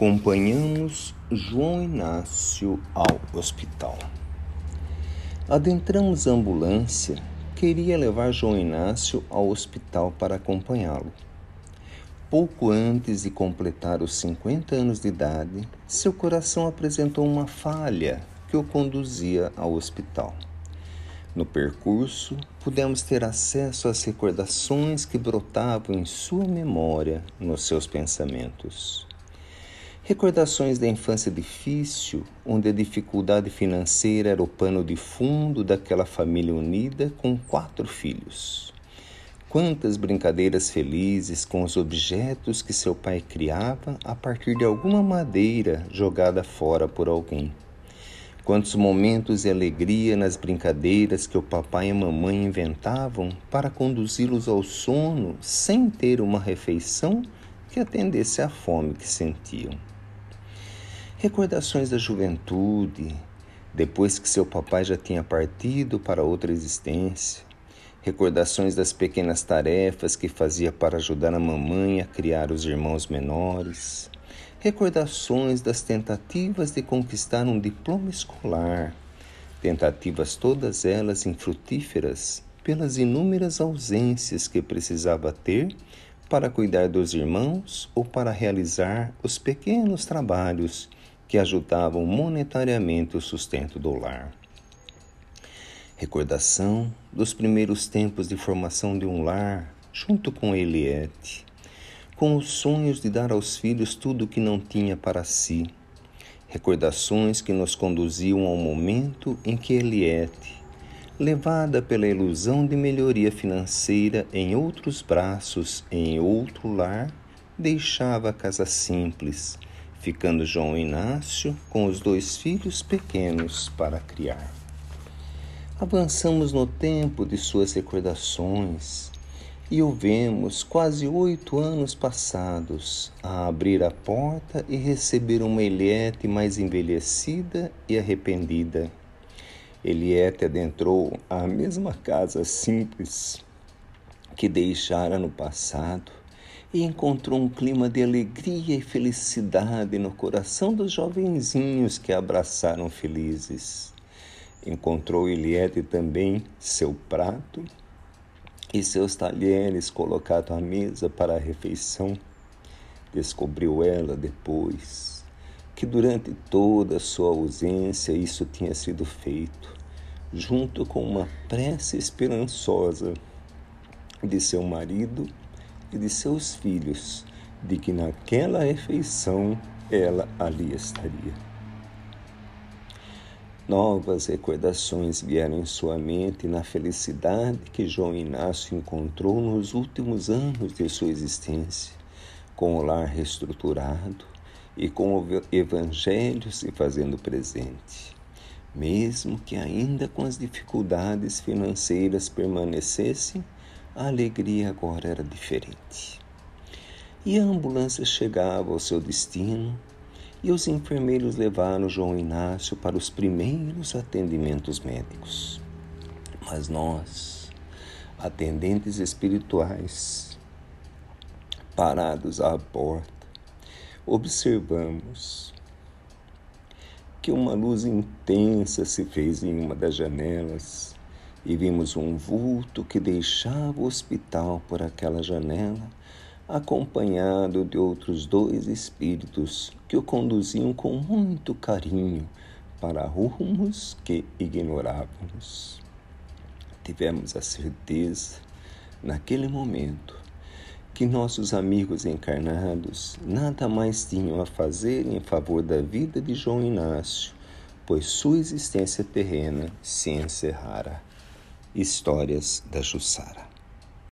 Acompanhamos João Inácio ao hospital. Adentramos a ambulância. Queria levar João Inácio ao hospital para acompanhá-lo. Pouco antes de completar os 50 anos de idade, seu coração apresentou uma falha que o conduzia ao hospital. No percurso, pudemos ter acesso às recordações que brotavam em sua memória, nos seus pensamentos. Recordações da infância difícil, onde a dificuldade financeira era o pano de fundo daquela família unida com quatro filhos. Quantas brincadeiras felizes com os objetos que seu pai criava a partir de alguma madeira jogada fora por alguém. Quantos momentos de alegria nas brincadeiras que o papai e a mamãe inventavam para conduzi-los ao sono sem ter uma refeição que atendesse à fome que sentiam. Recordações da juventude, depois que seu papai já tinha partido para outra existência. Recordações das pequenas tarefas que fazia para ajudar a mamãe a criar os irmãos menores. Recordações das tentativas de conquistar um diploma escolar. Tentativas todas elas infrutíferas pelas inúmeras ausências que precisava ter para cuidar dos irmãos ou para realizar os pequenos trabalhos que ajudavam monetariamente o sustento do lar. Recordação dos primeiros tempos de formação de um lar, junto com Eliette, com os sonhos de dar aos filhos tudo o que não tinha para si. Recordações que nos conduziam ao momento em que Eliette, levada pela ilusão de melhoria financeira em outros braços, em outro lar, deixava a casa simples ficando João Inácio com os dois filhos pequenos para criar. Avançamos no tempo de suas recordações e o vemos quase oito anos passados a abrir a porta e receber uma Eliette mais envelhecida e arrependida. Eliette adentrou a mesma casa simples que deixara no passado e encontrou um clima de alegria e felicidade no coração dos jovenzinhos que a abraçaram felizes. Encontrou Eliette também seu prato e seus talheres colocados à mesa para a refeição. Descobriu ela depois que durante toda a sua ausência isso tinha sido feito, junto com uma prece esperançosa de seu marido e de seus filhos, de que naquela refeição ela ali estaria. Novas recordações vieram em sua mente na felicidade que João Inácio encontrou nos últimos anos de sua existência, com o lar reestruturado e com o Evangelho se fazendo presente. Mesmo que ainda com as dificuldades financeiras permanecessem, a alegria agora era diferente. E a ambulância chegava ao seu destino e os enfermeiros levaram João Inácio para os primeiros atendimentos médicos. Mas nós, atendentes espirituais, parados à porta, observamos que uma luz intensa se fez em uma das janelas e vimos um vulto que deixava o hospital por aquela janela, acompanhado de outros dois espíritos que o conduziam com muito carinho para rumos que ignorávamos. Tivemos a certeza, naquele momento, que nossos amigos encarnados nada mais tinham a fazer em favor da vida de João Inácio, pois sua existência terrena se encerrara. Histórias da Jussara.